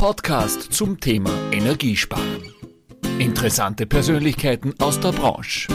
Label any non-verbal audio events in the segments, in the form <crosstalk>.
Podcast zum Thema Energiesparen. Interessante Persönlichkeiten aus der Branche.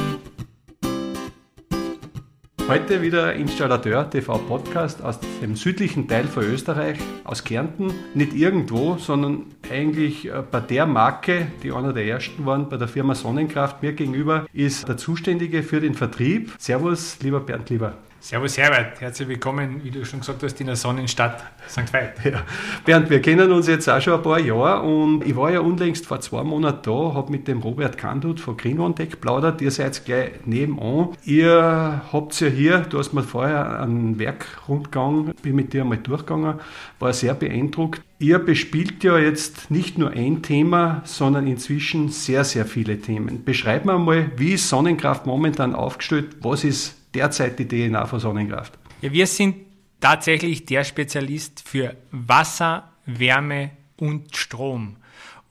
Heute wieder Installateur TV Podcast aus dem südlichen Teil von Österreich, aus Kärnten. Nicht irgendwo, sondern eigentlich äh, bei der Marke, die einer der ersten waren, bei der Firma Sonnenkraft. Mir gegenüber ist der Zuständige für den Vertrieb. Servus, lieber Bernd Lieber. Servus Herbert, herzlich willkommen, wie du schon gesagt hast, in der Sonnenstadt St. Veit. Ja. Bernd, wir kennen uns jetzt auch schon ein paar Jahre und ich war ja unlängst vor zwei Monaten da, habe mit dem Robert Kandut von Green One Tech plaudert, ihr seid gleich nebenan. Ihr habt ja hier, du hast mir vorher einen Werkrundgang, bin mit dir einmal durchgegangen, war sehr beeindruckt. Ihr bespielt ja jetzt nicht nur ein Thema, sondern inzwischen sehr, sehr viele Themen. Beschreib mir mal, wie ist Sonnenkraft momentan aufgestellt? Was ist derzeit die DNA von Sonnenkraft? Ja, wir sind tatsächlich der Spezialist für Wasser, Wärme und Strom.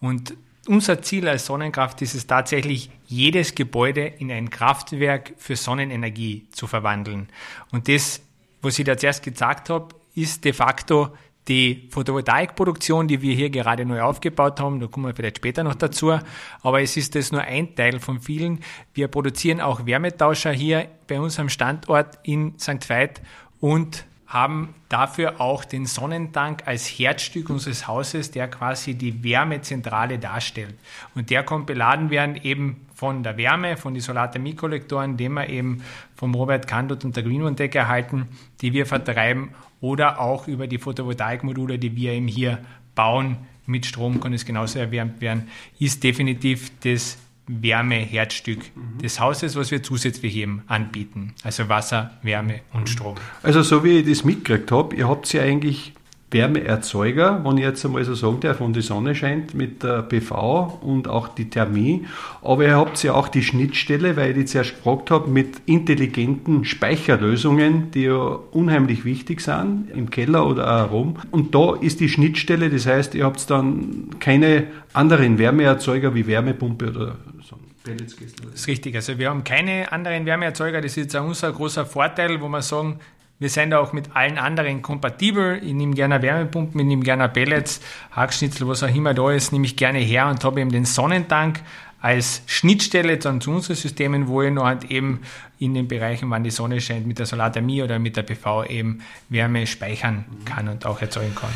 Und unser Ziel als Sonnenkraft ist es tatsächlich, jedes Gebäude in ein Kraftwerk für Sonnenenergie zu verwandeln. Und das, was ich da zuerst gesagt habe, ist de facto die Photovoltaikproduktion, die wir hier gerade neu aufgebaut haben, da kommen wir vielleicht später noch dazu, aber es ist das nur ein Teil von vielen. Wir produzieren auch Wärmetauscher hier bei uns am Standort in St. Veit und haben dafür auch den Sonnentank als Herzstück unseres Hauses, der quasi die Wärmezentrale darstellt. Und der kommt beladen werden eben von der Wärme, von den Solarthermie-Kollektoren, die wir eben vom Robert Kandot und der Greenwood Deck erhalten, die wir vertreiben oder auch über die Photovoltaikmodule, die wir eben hier bauen. Mit Strom kann es genauso erwärmt werden, ist definitiv das Wärmeherzstück mhm. des Hauses, was wir zusätzlich eben anbieten. Also Wasser, Wärme und Strom. Also so wie ich das mitgekriegt habe, ihr habt ja eigentlich Wärmeerzeuger, wenn ich jetzt einmal so sagen darf, wenn die Sonne scheint mit der PV und auch die Thermie. Aber ihr habt ja auch die Schnittstelle, weil ich die zuerst gefragt habe, mit intelligenten Speicherlösungen, die ja unheimlich wichtig sind, im Keller oder auch herum. Und da ist die Schnittstelle, das heißt, ihr habt dann keine anderen Wärmeerzeuger wie Wärmepumpe oder so. Das ist richtig. Also wir haben keine anderen Wärmeerzeuger. Das ist jetzt auch unser großer Vorteil, wo wir sagen, wir sind auch mit allen anderen kompatibel. Ich nehme gerne Wärmepumpen, ich nehme gerne Pellets, Hackschnitzel, was auch immer da ist, nehme ich gerne her und habe eben den Sonnentank als Schnittstelle dann zu unseren Systemen, wo ich noch halt eben in den Bereichen, wann die Sonne scheint, mit der Solarthermie oder mit der PV eben Wärme speichern kann und auch erzeugen kann.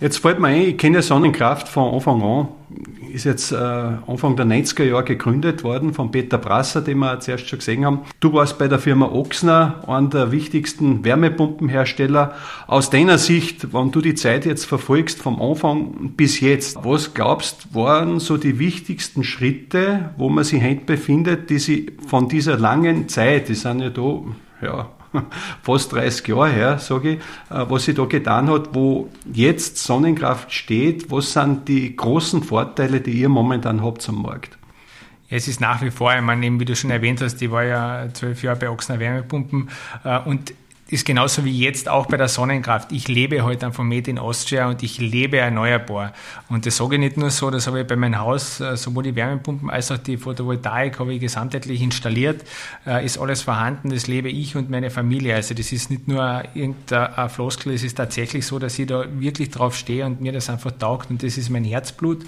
Jetzt fällt mir ein, ich kenne Sonnenkraft von Anfang an. Ist jetzt äh, Anfang der 90er Jahre gegründet worden von Peter Brasser, den wir zuerst schon gesehen haben. Du warst bei der Firma Ochsner, einer der wichtigsten Wärmepumpenhersteller. Aus deiner Sicht, wenn du die Zeit jetzt verfolgst, vom Anfang bis jetzt, was glaubst, waren so die wichtigsten Schritte, wo man sich heute befindet, die sie von dieser langen Zeit, die sind ja da, ja, <laughs> fast 30 Jahre her, sage ich, äh, was sie da getan hat, wo jetzt Sonnenkraft steht. Was sind die großen Vorteile, die ihr momentan habt am Markt? Es ist nach wie vor, ich meine, wie du schon erwähnt hast, ich war ja zwölf Jahre bei Ochsner Wärmepumpen äh, und ist genauso wie jetzt auch bei der Sonnenkraft. Ich lebe heute halt von Made in Austria und ich lebe erneuerbar. Und das sage ich nicht nur so, das habe ich bei meinem Haus, äh, sowohl die Wärmepumpen als auch die Photovoltaik habe ich gesamtheitlich installiert, äh, ist alles vorhanden, das lebe ich und meine Familie. Also das ist nicht nur irgendein Floskel, es ist tatsächlich so, dass ich da wirklich drauf stehe und mir das einfach taugt und das ist mein Herzblut.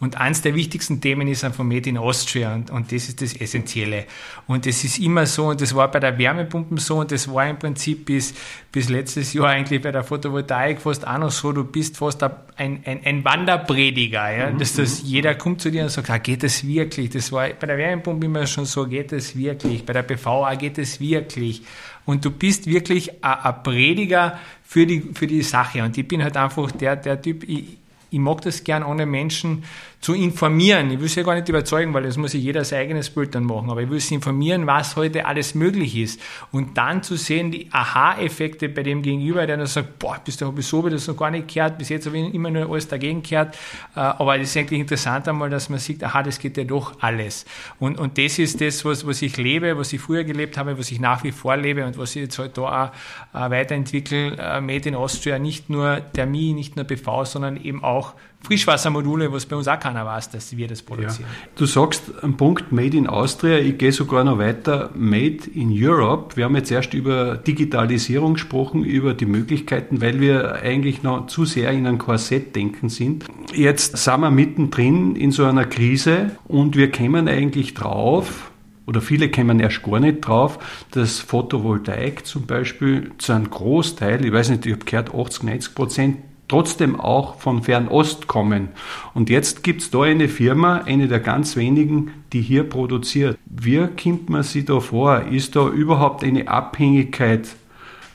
Und eines der wichtigsten Themen ist einfach Made in Austria und, und das ist das Essentielle. Und das ist immer so und das war bei der Wärmepumpe so und das war im Prinzip bis, bis letztes Jahr eigentlich bei der Photovoltaik fast auch noch so, du bist fast ein, ein, ein Wanderprediger, ja? Mhm. dass das, jeder kommt zu dir und sagt, ah, geht es wirklich? Das war bei der Wärmepumpe immer schon so, geht es wirklich? Bei der PVA geht es wirklich? Und du bist wirklich ein Prediger für die, für die Sache. Und ich bin halt einfach der, der Typ, ich, ich mag das gern, ohne Menschen zu informieren. Ich will sie ja gar nicht überzeugen, weil das muss sich jeder sein eigenes Bild dann machen. Aber ich will sie informieren, was heute alles möglich ist. Und dann zu sehen, die Aha-Effekte bei dem Gegenüber, der dann sagt, boah, bis da habe ich so das noch gar nicht gehört, bis jetzt habe ich immer nur alles dagegen gehört. Äh, aber es ist eigentlich interessant einmal, dass man sieht, aha, das geht ja doch alles. Und, und das ist das, was, was ich lebe, was ich früher gelebt habe, was ich nach wie vor lebe und was ich jetzt halt da auch äh, weiterentwickle. Äh, Made in Austria, nicht nur Thermie, nicht nur PV, sondern eben auch auch Frischwassermodule, was bei uns auch keiner weiß, dass wir das produzieren. Ja. Du sagst einen Punkt Made in Austria, ich gehe sogar noch weiter, Made in Europe. Wir haben jetzt erst über Digitalisierung gesprochen, über die Möglichkeiten, weil wir eigentlich noch zu sehr in ein Korsett denken sind. Jetzt sind wir mittendrin in so einer Krise und wir kämen eigentlich drauf, oder viele kämen erst gar nicht drauf, dass Photovoltaik zum Beispiel zu einem Großteil, ich weiß nicht, ich habe gehört 80, 90 Prozent trotzdem auch von Fernost kommen. Und jetzt gibt es da eine Firma, eine der ganz wenigen, die hier produziert. Wie kommt man sich da vor? Ist da überhaupt eine Abhängigkeit,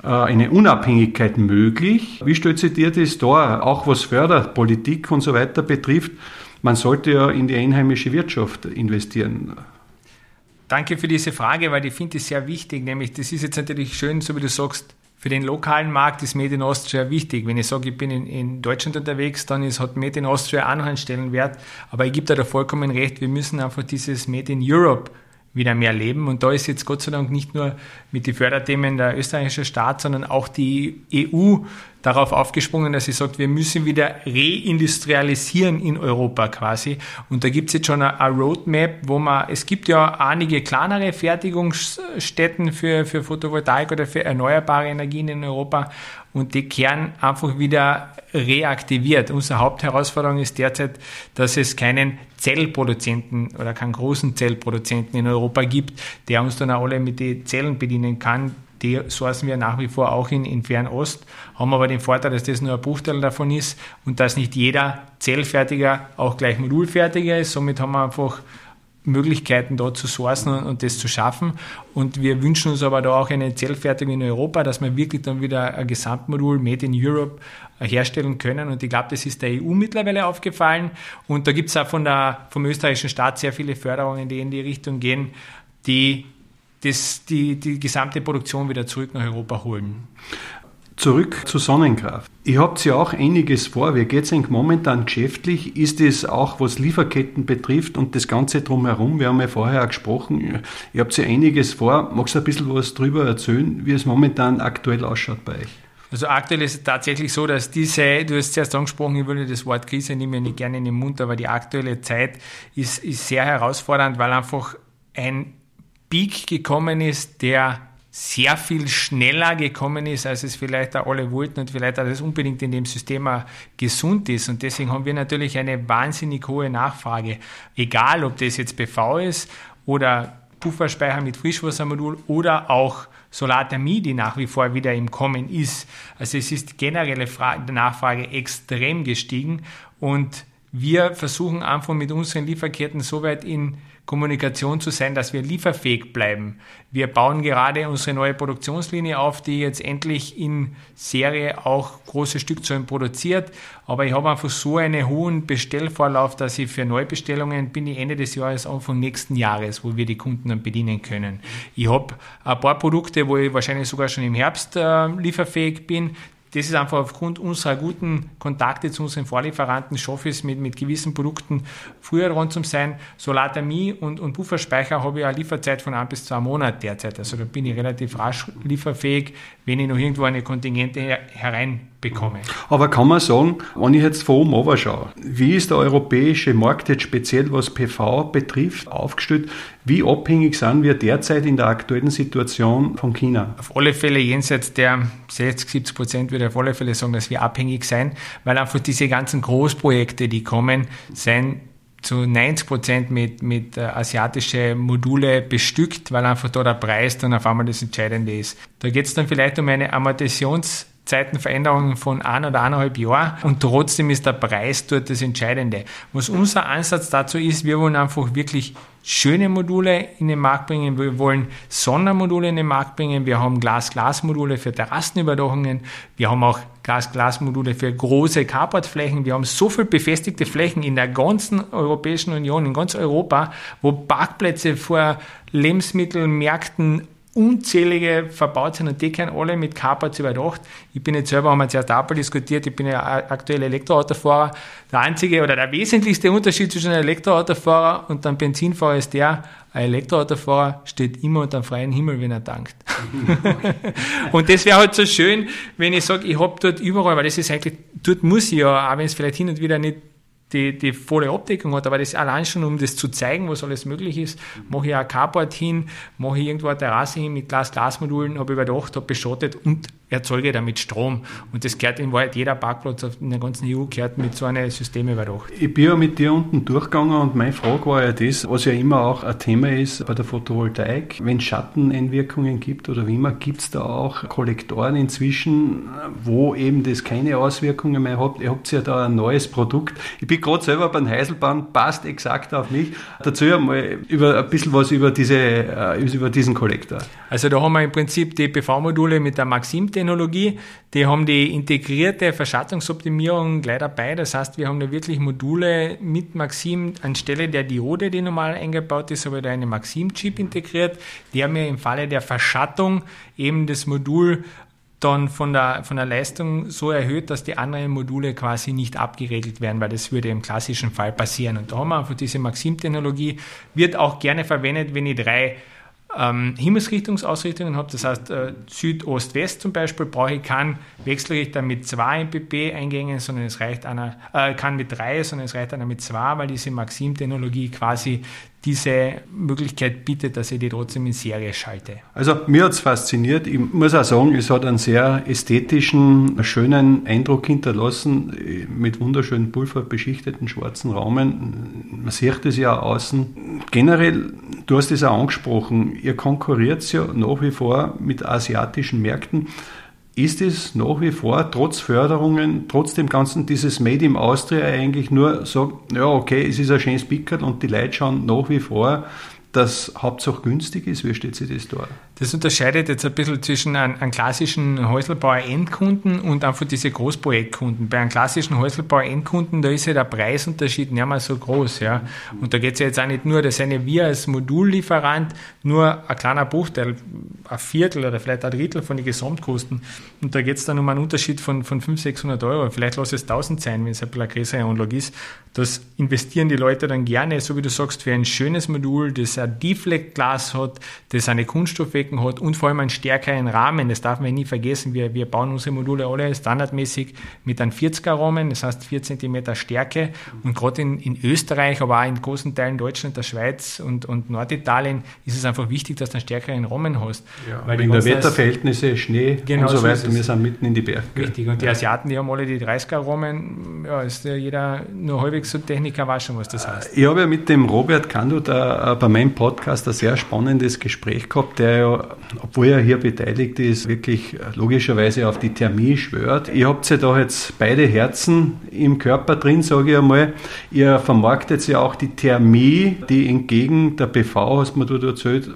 äh, eine Unabhängigkeit möglich? Wie stellt sich dir das da, auch was Förderpolitik und so weiter betrifft? Man sollte ja in die einheimische Wirtschaft investieren. Danke für diese Frage, weil ich finde es sehr wichtig. Nämlich, das ist jetzt natürlich schön, so wie du sagst, für den lokalen Markt ist Made in Austria wichtig. Wenn ich sage, ich bin in, in Deutschland unterwegs, dann ist, hat Made in Austria auch noch einen Stellenwert. Aber ich gebe da, da vollkommen recht, wir müssen einfach dieses Made in Europe wieder mehr leben. Und da ist jetzt Gott sei Dank nicht nur mit den Förderthemen der österreichische Staat, sondern auch die EU darauf aufgesprungen, dass sie sagt, wir müssen wieder reindustrialisieren in Europa quasi. Und da gibt es jetzt schon eine, Roadmap, wo man, es gibt ja einige kleinere Fertigungsstätten für, für Photovoltaik oder für erneuerbare Energien in Europa und die Kern einfach wieder reaktiviert. Unsere Hauptherausforderung ist derzeit, dass es keinen Zellproduzenten oder keinen großen Zellproduzenten in Europa gibt, der uns dann auch alle mit den Zellen bedienen kann, die sourcen wir nach wie vor auch in, in Fernost, haben aber den Vorteil, dass das nur ein Bruchteil davon ist und dass nicht jeder Zellfertiger auch gleich Modulfertiger ist. Somit haben wir einfach Möglichkeiten dort zu sourcen und, und, das zu schaffen. Und wir wünschen uns aber da auch eine Zellfertigung in Europa, dass wir wirklich dann wieder ein Gesamtmodul Made in Europe herstellen können. Und ich glaube, das ist der EU mittlerweile aufgefallen. Und da gibt es auch von der, vom österreichischen Staat sehr viele Förderungen, die in die Richtung gehen, die das, die, die gesamte Produktion wieder zurück nach Europa holen. Zurück zur Sonnenkraft. Ihr habt ja auch einiges vor. Wie geht es eigentlich momentan geschäftlich? Ist es auch, was Lieferketten betrifft und das Ganze drumherum? Wir haben ja vorher auch gesprochen. Ihr habt ja einiges vor. Magst du ein bisschen was darüber erzählen, wie es momentan aktuell ausschaut bei euch? Also aktuell ist es tatsächlich so, dass diese, du hast zuerst angesprochen, ich würde das Wort Krise nicht mehr nicht gerne in den Mund, aber die aktuelle Zeit ist, ist sehr herausfordernd, weil einfach ein Peak gekommen ist, der sehr viel schneller gekommen ist, als es vielleicht auch alle wollten und vielleicht auch das unbedingt in dem System auch gesund ist. Und deswegen haben wir natürlich eine wahnsinnig hohe Nachfrage. Egal, ob das jetzt PV ist oder Pufferspeicher mit Frischwassermodul oder auch Solarthermie, die nach wie vor wieder im Kommen ist. Also es ist generelle Nachfrage extrem gestiegen und wir versuchen einfach mit unseren Lieferketten so weit in Kommunikation zu sein, dass wir lieferfähig bleiben. Wir bauen gerade unsere neue Produktionslinie auf, die jetzt endlich in Serie auch große Stückzahlen produziert. Aber ich habe einfach so einen hohen Bestellvorlauf, dass ich für Neubestellungen bin ich Ende des Jahres, Anfang nächsten Jahres, wo wir die Kunden dann bedienen können. Ich habe ein paar Produkte, wo ich wahrscheinlich sogar schon im Herbst äh, lieferfähig bin das ist einfach aufgrund unserer guten Kontakte zu unseren Vorlieferanten, schaffe ich es mit, mit gewissen Produkten früher rund zu sein. Solarthermie und, und Pufferspeicher habe ich eine Lieferzeit von ein bis zwei Monaten derzeit. Also da bin ich relativ rasch lieferfähig, wenn ich noch irgendwo eine Kontingente herein bekomme. Aber kann man sagen, wenn ich jetzt von oben schaue, wie ist der europäische Markt jetzt speziell, was PV betrifft, aufgestellt? Wie abhängig sind wir derzeit in der aktuellen Situation von China? Auf alle Fälle jenseits der 60, 70 Prozent würde ich auf alle Fälle sagen, dass wir abhängig sein, weil einfach diese ganzen Großprojekte, die kommen, sind zu 90 Prozent mit, mit äh, asiatische Module bestückt, weil einfach da der Preis dann auf einmal das Entscheidende ist. Da geht es dann vielleicht um eine Amortisations- Zeitenveränderungen von ein oder eineinhalb Jahren und trotzdem ist der Preis dort das Entscheidende. Was unser Ansatz dazu ist, wir wollen einfach wirklich schöne Module in den Markt bringen, wir wollen Sondermodule in den Markt bringen, wir haben Glas-Glas-Module für Terrassenüberdachungen, wir haben auch Glas-Glas-Module für große Carportflächen, wir haben so viele befestigte Flächen in der ganzen Europäischen Union, in ganz Europa, wo Parkplätze vor Lebensmittelmärkten unzählige verbaut sind und die können alle mit Carports überdacht. Ich bin jetzt selber, haben wir zuerst Apple diskutiert, ich bin ja aktuell Elektroautofahrer. Der einzige oder der wesentlichste Unterschied zwischen einem Elektroautofahrer und einem Benzinfahrer ist der, ein Elektroautofahrer steht immer unter dem freien Himmel, wenn er tankt. <laughs> und das wäre halt so schön, wenn ich sage, ich habe dort überall, weil das ist eigentlich, dort muss ich ja, auch wenn es vielleicht hin und wieder nicht die, die volle Abdeckung hat, aber das allein schon, um das zu zeigen, was alles möglich ist, mache ich ein Carport hin, mache ich irgendwo eine Terrasse hin mit Glas-Glas-Modulen, habe überdacht, habe beschottet und erzeuge damit Strom. Und das gehört in Wahrheit, jeder Parkplatz in der ganzen EU gehört mit so einem System überdacht. Ich bin ja mit dir unten durchgegangen und meine Frage war ja das, was ja immer auch ein Thema ist bei der Photovoltaik, wenn es Schatteneinwirkungen gibt oder wie immer, gibt es da auch Kollektoren inzwischen, wo eben das keine Auswirkungen mehr hat. Ihr habt ja da ein neues Produkt. Ich bin gerade selber beim Heiselbahn, passt exakt auf mich. Dazu einmal über, ein bisschen was über, diese, äh, über diesen Kollektor. Also da haben wir im Prinzip die PV-Module mit der Maxim Technologie. Die haben die integrierte Verschattungsoptimierung gleich dabei. Das heißt, wir haben da wirklich Module mit Maxim anstelle der Diode, die normal eingebaut ist, aber da eine Maxim-Chip integriert, der mir im Falle der Verschattung eben das Modul dann von der, von der Leistung so erhöht, dass die anderen Module quasi nicht abgeregelt werden, weil das würde im klassischen Fall passieren. Und da haben wir einfach diese Maxim-Technologie, wird auch gerne verwendet, wenn ich drei ähm, Himmelsrichtungsausrichtungen habe, das heißt äh, Südost-West zum Beispiel, brauche ich keinen Wechselrichter mit zwei MPP-Eingängen, sondern es reicht einer, äh, kann mit drei, sondern es reicht einer mit zwei, weil diese Maxim-Technologie quasi diese Möglichkeit bietet, dass ich die trotzdem in Serie schalte. Also mir hat es fasziniert. Ich muss auch sagen, es hat einen sehr ästhetischen, schönen Eindruck hinterlassen, mit wunderschönen pulverbeschichteten schwarzen Raumen. Man sieht es ja außen. Generell, du hast es auch angesprochen, ihr konkurriert ja nach wie vor mit asiatischen Märkten ist es nach wie vor, trotz Förderungen, trotz dem Ganzen, dieses Made in Austria eigentlich nur so, ja, okay, es ist ein schönes Pickel und die Leute schauen nach wie vor, dass Hauptsache günstig ist? Wie steht sich das da? Das unterscheidet jetzt ein bisschen zwischen einem, einem klassischen Häuselbauer-Endkunden und einfach diese Großprojektkunden. Bei einem klassischen Häuselbauer-Endkunden, da ist ja der Preisunterschied nicht mehr so groß. Ja. Und da geht es ja jetzt auch nicht nur, dass wir als Modullieferant nur ein kleiner Bruchteil, ein Viertel oder vielleicht ein Drittel von den Gesamtkosten. Und da geht es dann um einen Unterschied von, von 500, 600 Euro. Vielleicht lass es 1000 sein, wenn es ein bisschen eine größere Anlage ist. Das investieren die Leute dann gerne, so wie du sagst, für ein schönes Modul, das ein Deflect-Glas hat, das eine Kunststoffwecken hat und vor allem einen stärkeren Rahmen. Das darf man nie vergessen. Wir, wir bauen unsere Module alle standardmäßig mit einem 40er Rahmen, das heißt 4 cm Stärke. Und gerade in, in Österreich, aber auch in großen Teilen Deutschland, der Schweiz und, und Norditalien ist es einfach wichtig, dass du einen stärkeren Rahmen hast. Ja, weil wegen der Wetterverhältnisse, Schnee genau und so weiter, so wir sind mitten in die Berge. Richtig. Und die Asiaten, die haben alle die 30er Rahmen. Ja, ist ja jeder nur halbwegs so Techniker weiß schon, was das heißt. Ich habe ja mit dem Robert Kando da äh, bei meinem Podcast ein sehr spannendes Gespräch gehabt, der ja, obwohl er hier beteiligt ist, wirklich logischerweise auf die Thermie schwört. Ihr habt ja da jetzt beide Herzen im Körper drin, sage ich einmal. Ihr vermarktet ja auch die Thermie, die entgegen der PV, hast du mir dort erzählt,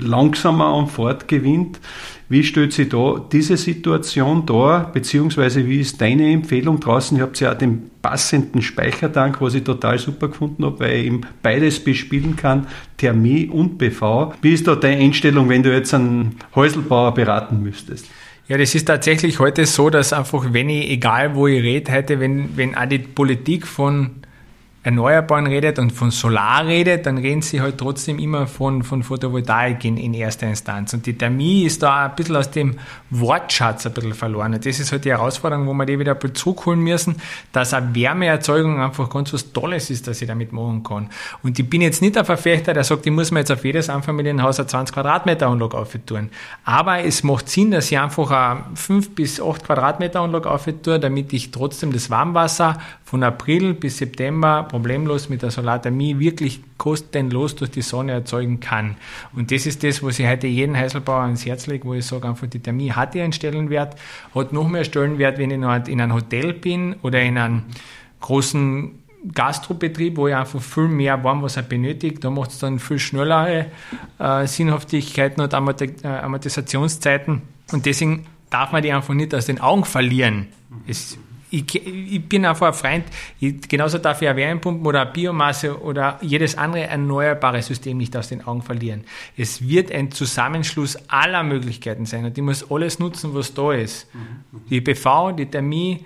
langsamer an Fahrt gewinnt. Wie stellt sich da diese Situation dar, beziehungsweise wie ist deine Empfehlung draußen? Ihr habt ja auch den passenden Speichertank, was ich total super gefunden habe, weil ich eben beides bespielen kann, Thermie und PV. Wie ist da deine Einstellung, wenn du jetzt einen Häuselbauer beraten müsstest? Ja, das ist tatsächlich heute so, dass einfach, wenn ich, egal wo ich rede, heute, wenn, wenn auch die Politik von Erneuerbaren redet und von Solar redet, dann reden sie halt trotzdem immer von, von Photovoltaik in, in erster Instanz. Und die Thermie ist da ein bisschen aus dem Wortschatz ein bisschen verloren. Und das ist halt die Herausforderung, wo wir die wieder zurückholen müssen, dass eine Wärmeerzeugung einfach ganz was Tolles ist, dass ich damit machen kann. Und ich bin jetzt nicht ein Verfechter, der sagt, ich muss mir jetzt auf jedes Einfamilienhaus eine 20 Quadratmeter Anlage auftun. Aber es macht Sinn, dass ich einfach eine 5 bis 8 Quadratmeter Anlage auftue, damit ich trotzdem das Warmwasser von April bis September problemlos mit der Solarthermie wirklich kostenlos durch die Sonne erzeugen kann. Und das ist das, was ich heute jeden Heiselbauer ans Herz lege, wo ich sage, einfach die Thermie hat ihren Stellenwert, hat noch mehr Stellenwert, wenn ich noch in einem Hotel bin oder in einem großen Gastrobetrieb, wo ich einfach viel mehr Warmwasser benötige, da macht es dann viel schnellere äh, Sinnhaftigkeiten und äh, Amortisationszeiten. Und deswegen darf man die einfach nicht aus den Augen verlieren. Es ich, ich bin einfach ein Freund, ich, genauso darf ich eine Wärmepumpe oder eine Biomasse oder jedes andere erneuerbare System nicht aus den Augen verlieren. Es wird ein Zusammenschluss aller Möglichkeiten sein und ich muss alles nutzen, was da ist. Mhm. Die PV, die Thermie,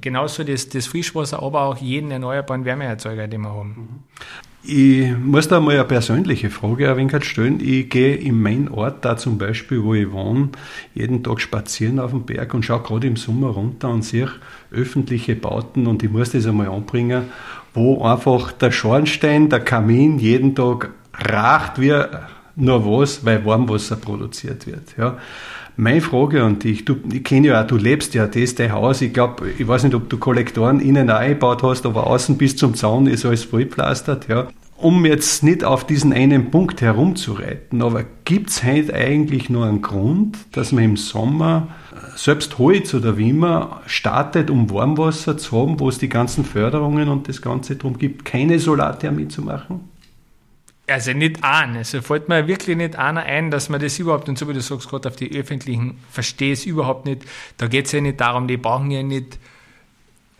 genauso das, das Frischwasser, aber auch jeden erneuerbaren Wärmeerzeuger, den wir haben. Ich muss da mal eine persönliche Frage ein wenig stellen. Ich gehe in meinen Ort da zum Beispiel, wo ich wohne, jeden Tag spazieren auf den Berg und schaue gerade im Sommer runter und sehe öffentliche Bauten und ich muss das einmal anbringen, wo einfach der Schornstein, der Kamin jeden Tag racht wie nur was, weil Warmwasser produziert wird. Ja. Meine Frage an dich, ich kenne ja auch, du lebst ja, das ist dein Haus. Ich glaube, ich weiß nicht, ob du Kollektoren innen eingebaut hast, aber außen bis zum Zaun ist alles vollplastert, ja. Um jetzt nicht auf diesen einen Punkt herumzureiten, aber gibt es heute eigentlich nur einen Grund, dass man im Sommer selbst Holz oder wie immer startet, um Warmwasser zu haben, wo es die ganzen Förderungen und das Ganze darum gibt, keine Solarthermie zu machen? Also nicht an. Also fällt mir wirklich nicht einer ein, dass man das überhaupt, und so wie du sagst, gerade auf die öffentlichen, verstehe es überhaupt nicht. Da geht es ja nicht darum, die brauchen ja nicht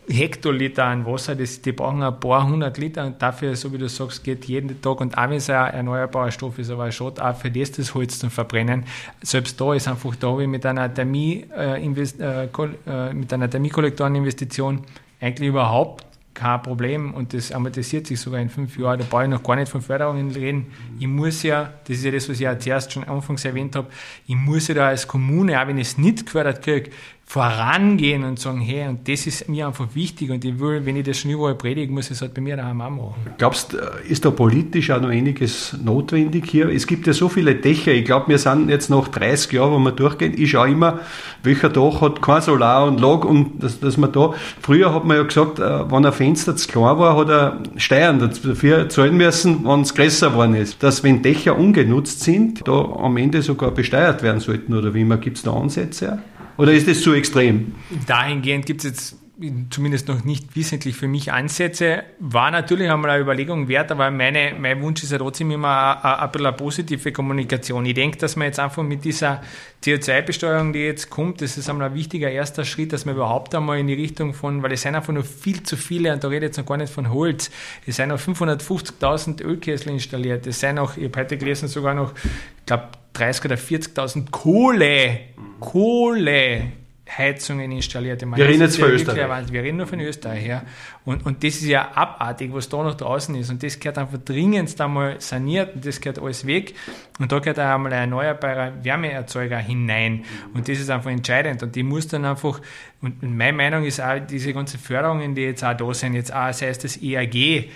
Hektoliter an Wasser, das, die brauchen ein paar hundert Liter und dafür, so wie du sagst, geht jeden Tag und auch wenn es ein erneuerbarer Stoff ist, aber schon auch für das das Holz zum Verbrennen. Selbst da ist einfach da, wie mit einer Thermie, äh, äh, äh, mit einer Thermiekollektoreninvestition eigentlich überhaupt kein Problem und das amortisiert sich sogar in fünf Jahren. Da brauche ich noch gar nicht von Förderungen reden. Ich muss ja, das ist ja das, was ich ja zuerst schon anfangs erwähnt habe, ich muss ja da als Kommune, auch wenn ich es nicht gefördert kriege, vorangehen und sagen, hey, und das ist mir einfach wichtig und ich will, wenn ich das schon überall predige, muss ich es halt bei mir daheim auch machen. Glaubst äh, ist da politisch auch noch einiges notwendig hier? Es gibt ja so viele Dächer, ich glaube, wir sind jetzt noch 30 Jahre, wo wir durchgehen. Ich schaue immer, welcher Dach hat kein Solar und Log und dass, dass man da, früher hat man ja gesagt, äh, wenn ein Fenster zu klein war, hat er Steuern dafür zahlen müssen, wenn es größer geworden ist. Dass wenn Dächer ungenutzt sind, da am Ende sogar besteuert werden sollten oder wie immer, gibt es da Ansätze? Oder ist das zu extrem? Dahingehend gibt es jetzt zumindest noch nicht wissentlich für mich Ansätze. War natürlich einmal eine Überlegung wert, aber meine, mein Wunsch ist ja trotzdem immer ein, ein bisschen eine positive Kommunikation. Ich denke, dass man jetzt einfach mit dieser CO2-Besteuerung, die jetzt kommt, das ist einmal ein wichtiger erster Schritt, dass man überhaupt einmal in die Richtung von, weil es sind einfach nur viel zu viele, und da rede ich jetzt noch gar nicht von Holz, es sind noch 550.000 Ölkessel installiert, es sind noch, ich habe heute gelesen, sogar noch, ich glaube, 30.000 oder 40.000 Kohle, Kohle Heizungen installiert. Meine, wir reden jetzt von Österreich. Wir reden nur von Österreich, ja. Und, und das ist ja abartig, was da noch draußen ist. Und das gehört einfach dringend einmal saniert und das gehört alles weg. Und da gehört auch einmal ein erneuerbarer Wärmeerzeuger hinein. Und das ist einfach entscheidend. Und die muss dann einfach, und meine Meinung ist auch, diese ganzen Förderungen, die jetzt auch da sind, jetzt auch, sei es das EAG,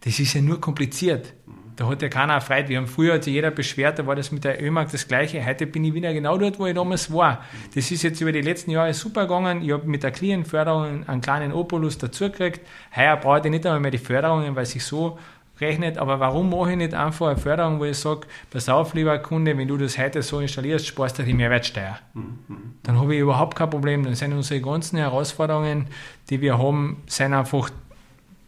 das ist ja nur kompliziert. Da hat ja keiner Freude. Wir haben früher hat sich jeder beschwert, da war das mit der Ölmark das Gleiche. Heute bin ich wieder genau dort, wo ich damals war. Das ist jetzt über die letzten Jahre super gegangen. Ich habe mit der Klientenförderung einen kleinen Opolus dazugekriegt. Heuer brauche ich nicht einmal mehr die Förderungen, weil sich so rechnet. Aber warum mache ich nicht einfach eine Förderung, wo ich sage, pass auf, lieber Kunde, wenn du das heute so installierst, sparst du die Mehrwertsteuer. Dann habe ich überhaupt kein Problem. Dann sind unsere ganzen Herausforderungen, die wir haben, sind einfach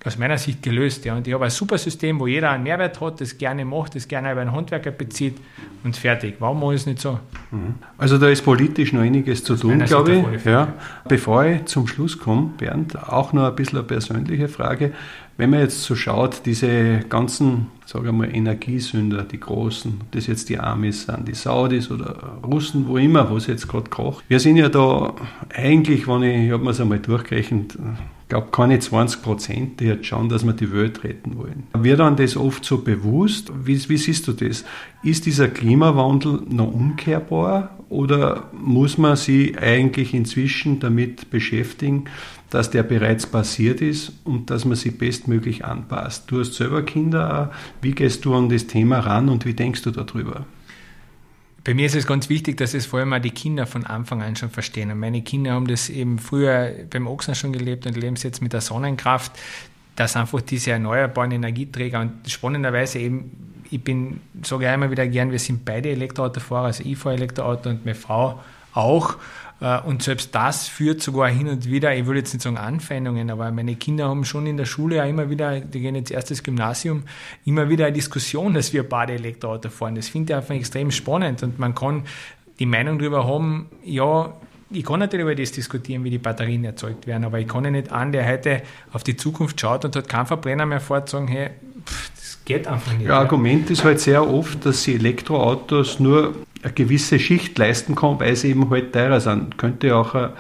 aus meiner Sicht gelöst. Ja. Und ich habe ein super System, wo jeder einen Mehrwert hat, das gerne macht, das gerne über einen Handwerker bezieht und fertig. Warum mache ich es nicht so? Mhm. Also da ist politisch noch einiges zu tun, glaube ich. Ja. Bevor ich zum Schluss komme, Bernd, auch noch ein bisschen eine persönliche Frage. Wenn man jetzt so schaut, diese ganzen, sagen wir mal, Energiesünder, die großen, ob das jetzt die Amis sind, die Saudis oder Russen, wo immer, wo es jetzt gerade kocht. Wir sind ja da eigentlich, wenn ich, ich habe mir es einmal durchgerechnet, glaube, keine 20 Prozent, die jetzt schauen, dass wir die Welt retten wollen. Wird dann das oft so bewusst? Wie, wie siehst du das? Ist dieser Klimawandel noch umkehrbar oder muss man sich eigentlich inzwischen damit beschäftigen, dass der bereits passiert ist und dass man sich bestmöglich anpasst? Du hast selber Kinder. Wie gehst du an das Thema ran und wie denkst du darüber? Bei mir ist es ganz wichtig, dass es vor allem auch die Kinder von Anfang an schon verstehen. Und meine Kinder haben das eben früher beim Ochsen schon gelebt und leben es jetzt mit der Sonnenkraft, dass einfach diese erneuerbaren Energieträger und spannenderweise eben, ich bin, sage ich immer wieder gern, wir sind beide Elektroautofahrer, also ich fahre Elektroauto und meine Frau auch. Äh, und selbst das führt sogar hin und wieder, ich würde jetzt nicht sagen Anfeindungen, aber meine Kinder haben schon in der Schule ja immer wieder, die gehen jetzt erstes Gymnasium, immer wieder eine Diskussion, dass wir beide Elektroauto fahren. Das finde ich einfach extrem spannend und man kann die Meinung darüber haben, ja, ich kann natürlich über das diskutieren, wie die Batterien erzeugt werden, aber ich kann ja nicht an, der heute auf die Zukunft schaut und hat keinen Verbrenner mehr fährt, sagen, hey, pff, das geht einfach nicht. Ja, Argument ist halt sehr oft, dass sie Elektroautos nur eine gewisse Schicht leisten kann, weil sie eben halt teurer sind. Könnte auch ein,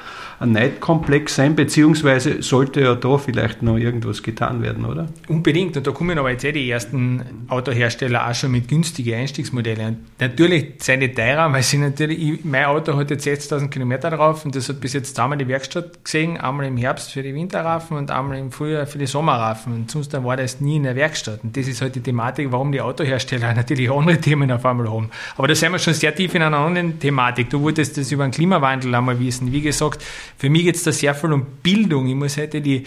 Neidkomplex sein, beziehungsweise sollte ja da vielleicht noch irgendwas getan werden, oder? Unbedingt. Und da kommen aber jetzt eh die ersten Autohersteller auch schon mit günstigen Einstiegsmodellen. Und natürlich sind die teurer, weil sie natürlich, mein Auto hat jetzt 60.000 Kilometer drauf und das hat bis jetzt zweimal die Werkstatt gesehen, einmal im Herbst für die Winterraffen und einmal im Frühjahr für die Sommerraffen. Und sonst war das nie in der Werkstatt. Und das ist halt die Thematik, warum die Autohersteller <laughs> natürlich andere Themen auf einmal haben. Aber da sind wir schon sehr tief in einer anderen Thematik. Du wolltest das über den Klimawandel einmal wissen. Wie gesagt, für mich geht es da sehr viel um Bildung. Ich muss heute die,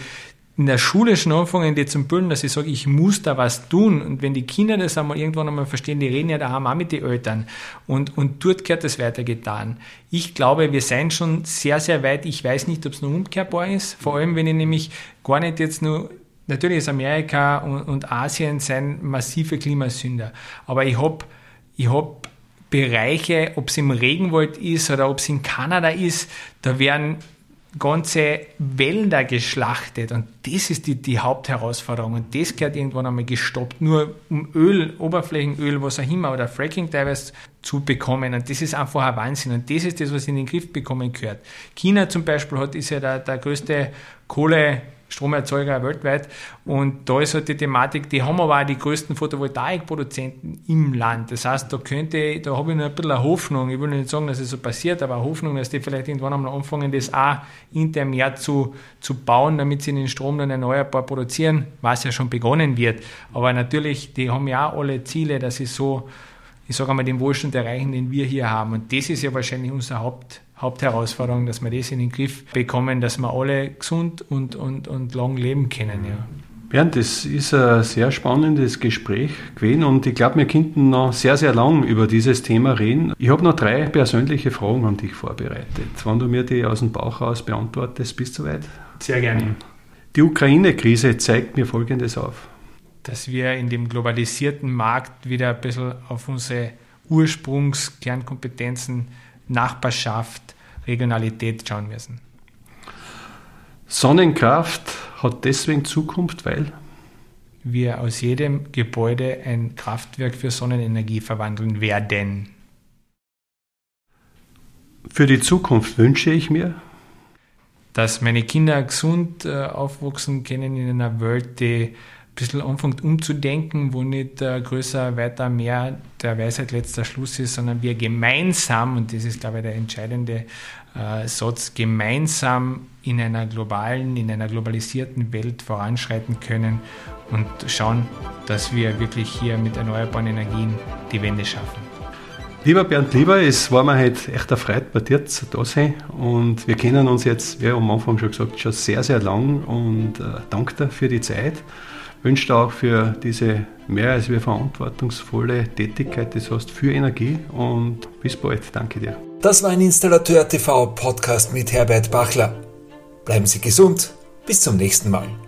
in der Schule schon anfangen, die zum Bilden, dass ich sage, ich muss da was tun. Und wenn die Kinder das einmal irgendwann einmal verstehen, die reden ja daheim auch mit den Eltern. Und, und dort gehört das weitergetan. Ich glaube, wir sind schon sehr, sehr weit. Ich weiß nicht, ob es noch umkehrbar ist. Vor allem, wenn ich nämlich gar nicht jetzt nur Natürlich ist Amerika und, und Asien sind massive Klimasünder. Aber ich habe ich hab Bereiche, ob es im Regenwald ist oder ob es in Kanada ist, da werden ganze Wälder geschlachtet. Und das ist die, die Hauptherausforderung. Und das gehört irgendwann einmal gestoppt, nur um Öl, Oberflächenöl, was auch immer oder Fracking teilweise zu bekommen. Und das ist einfach ein Wahnsinn. Und das ist das, was in den Griff bekommen gehört. China zum Beispiel hat, ist ja der, der größte Kohle Stromerzeuger weltweit. Und da ist halt die Thematik, die haben aber auch die größten Photovoltaikproduzenten im Land. Das heißt, da könnte, da habe ich noch ein bisschen eine Hoffnung, ich will nicht sagen, dass es so passiert, aber eine Hoffnung, dass die vielleicht irgendwann einmal anfangen, das auch intern mehr zu, zu bauen, damit sie den Strom dann erneuerbar produzieren, was ja schon begonnen wird. Aber natürlich, die haben ja auch alle Ziele, dass sie so, ich sage einmal, den Wohlstand erreichen, den wir hier haben. Und das ist ja wahrscheinlich unser Haupt, Hauptherausforderung, dass wir das in den Griff bekommen, dass wir alle gesund und, und, und lang leben können. Ja. Bernd, das ist ein sehr spannendes Gespräch gewesen und ich glaube, wir könnten noch sehr, sehr lang über dieses Thema reden. Ich habe noch drei persönliche Fragen an dich vorbereitet. Wenn du mir die aus dem Bauch raus beantwortest, bist du soweit? Sehr gerne. Die Ukraine-Krise zeigt mir Folgendes auf. Dass wir in dem globalisierten Markt wieder ein bisschen auf unsere Ursprungskernkompetenzen Nachbarschaft, Regionalität schauen müssen. Sonnenkraft hat deswegen Zukunft, weil wir aus jedem Gebäude ein Kraftwerk für Sonnenenergie verwandeln werden. Für die Zukunft wünsche ich mir, dass meine Kinder gesund äh, aufwachsen können in einer Welt, die bisschen anfängt umzudenken, wo nicht äh, größer, weiter, mehr der Weisheit letzter Schluss ist, sondern wir gemeinsam, und das ist, glaube ich, der entscheidende äh, Satz, gemeinsam in einer globalen, in einer globalisierten Welt voranschreiten können und schauen, dass wir wirklich hier mit erneuerbaren Energien die Wende schaffen. Lieber Bernd Lieber, es war mir heute echt eine Freude, bei dir zu da sein. Und wir kennen uns jetzt, wie am Anfang schon gesagt, schon sehr, sehr lang. Und äh, danke dir für die Zeit wünsche dir auch für diese mehr als wir verantwortungsvolle Tätigkeit, du hast für Energie und bis bald. Danke dir. Das war ein Installateur TV Podcast mit Herbert Bachler. Bleiben Sie gesund. Bis zum nächsten Mal.